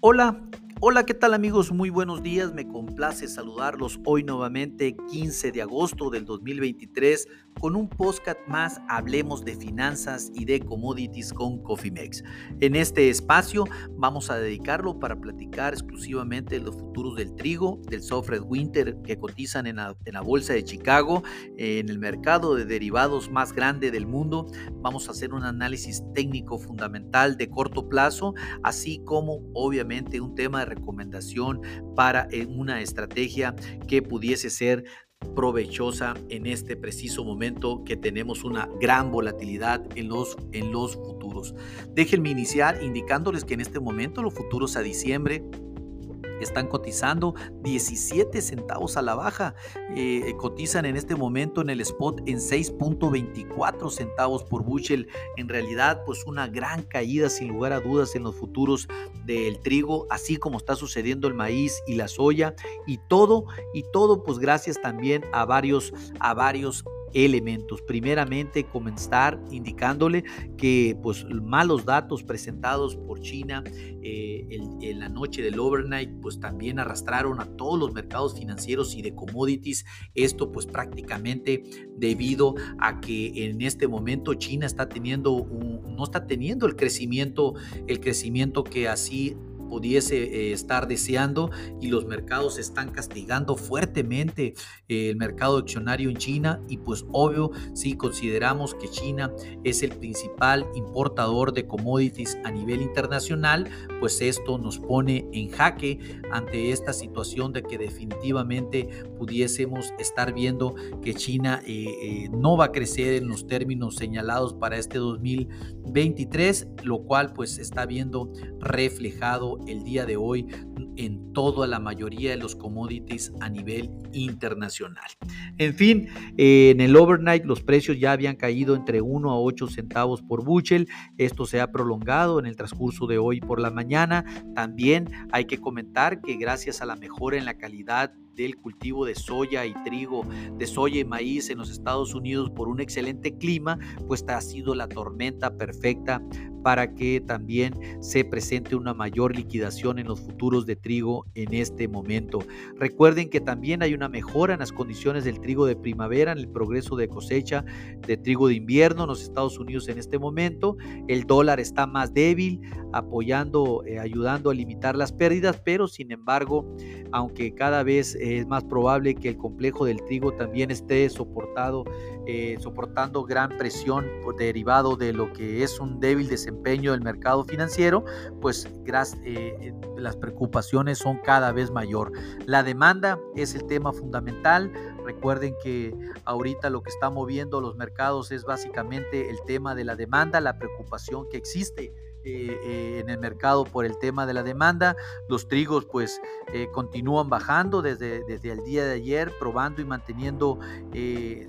Hola, Hola, ¿qué tal amigos? Muy buenos días, me complace saludarlos hoy nuevamente 15 de agosto del 2023 con un podcast más Hablemos de finanzas y de commodities con Cofimex. En este espacio vamos a dedicarlo para platicar exclusivamente de los futuros del trigo, del Softred Winter que cotizan en la, bolsa de Chicago, en el mercado de derivados más grande del mundo. Vamos a hacer un análisis técnico fundamental de corto plazo, así como obviamente un tema de recomendación para eh, una estrategia que pudiese ser provechosa en este preciso momento que tenemos una gran volatilidad en los, en los futuros. Déjenme iniciar indicándoles que en este momento los futuros a diciembre están cotizando 17 centavos a la baja. Eh, cotizan en este momento en el spot en 6.24 centavos por bushel. En realidad, pues una gran caída sin lugar a dudas en los futuros del trigo, así como está sucediendo el maíz y la soya y todo y todo pues gracias también a varios a varios elementos. Primeramente, comenzar indicándole que pues malos datos presentados por China eh, en la noche del overnight pues también arrastraron a todos los mercados financieros y de commodities. Esto pues prácticamente debido a que en este momento China está teniendo no está teniendo el crecimiento el crecimiento que así pudiese eh, estar deseando y los mercados están castigando fuertemente eh, el mercado accionario en China. Y pues obvio si consideramos que China es el principal importador de commodities a nivel internacional, pues esto nos pone en jaque ante esta situación de que definitivamente pudiésemos estar viendo que China eh, no va a crecer en los términos señalados para este 2023, lo cual pues está viendo reflejado el día de hoy en toda la mayoría de los commodities a nivel internacional. En fin, eh, en el overnight los precios ya habían caído entre 1 a 8 centavos por bushel. Esto se ha prolongado en el transcurso de hoy por la mañana. También hay que comentar que gracias a la mejora en la calidad del cultivo de soya y trigo, de soya y maíz en los Estados Unidos por un excelente clima, pues ha sido la tormenta perfecta para que también se presente una mayor liquidación en los futuros de trigo en este momento. Recuerden que también hay una mejora en las condiciones del trigo de primavera, en el progreso de cosecha de trigo de invierno en los Estados Unidos en este momento. El dólar está más débil, apoyando, eh, ayudando a limitar las pérdidas, pero sin embargo, aunque cada vez es más probable que el complejo del trigo también esté soportado, eh, soportando gran presión derivado de lo que es un débil desempeño del mercado financiero, pues eh, las preocupaciones son cada vez mayor. La demanda es el tema fundamental. Recuerden que ahorita lo que está moviendo los mercados es básicamente el tema de la demanda, la preocupación que existe eh, eh, en el mercado por el tema de la demanda. Los trigos pues eh, continúan bajando desde, desde el día de ayer, probando y manteniendo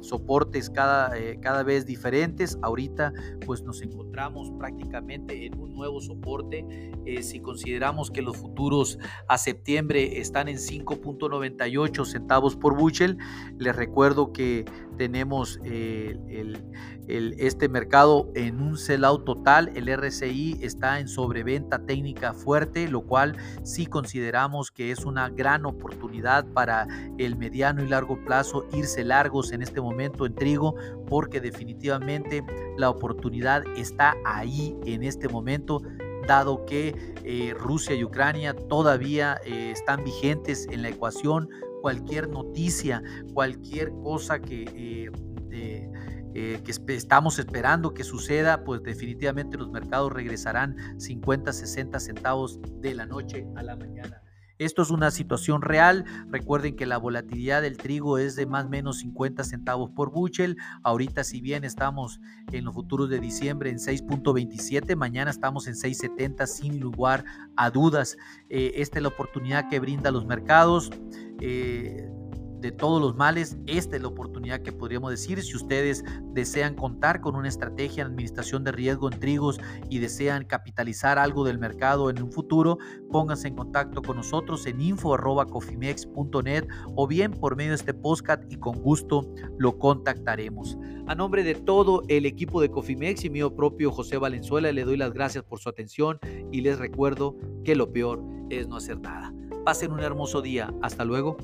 soportes cada, cada vez diferentes. Ahorita pues nos encontramos prácticamente en un nuevo soporte. si consideramos que los futuros a septiembre están en 5.98 centavos por bushel, les recuerdo que tenemos el, este mercado en un sell-out total. El RCI está en sobreventa técnica fuerte, lo cual sí consideramos que es una gran oportunidad para el mediano y largo plazo irse largos en este momento en trigo, porque definitivamente la oportunidad está ahí en este momento dado que eh, Rusia y Ucrania todavía eh, están vigentes en la ecuación, cualquier noticia, cualquier cosa que eh, eh, que estamos esperando que suceda, pues definitivamente los mercados regresarán 50, 60 centavos de la noche a la mañana. Esto es una situación real. Recuerden que la volatilidad del trigo es de más o menos 50 centavos por bushel. Ahorita si bien estamos en los futuros de diciembre en 6.27, mañana estamos en 6.70 sin lugar a dudas. Eh, esta es la oportunidad que brinda los mercados. Eh, de todos los males, esta es la oportunidad que podríamos decir. Si ustedes desean contar con una estrategia en administración de riesgo en trigos y desean capitalizar algo del mercado en un futuro, pónganse en contacto con nosotros en info.cofimex.net o bien por medio de este podcast y con gusto lo contactaremos. A nombre de todo el equipo de Cofimex y mío propio José Valenzuela, le doy las gracias por su atención y les recuerdo que lo peor es no hacer nada. Pasen un hermoso día. Hasta luego.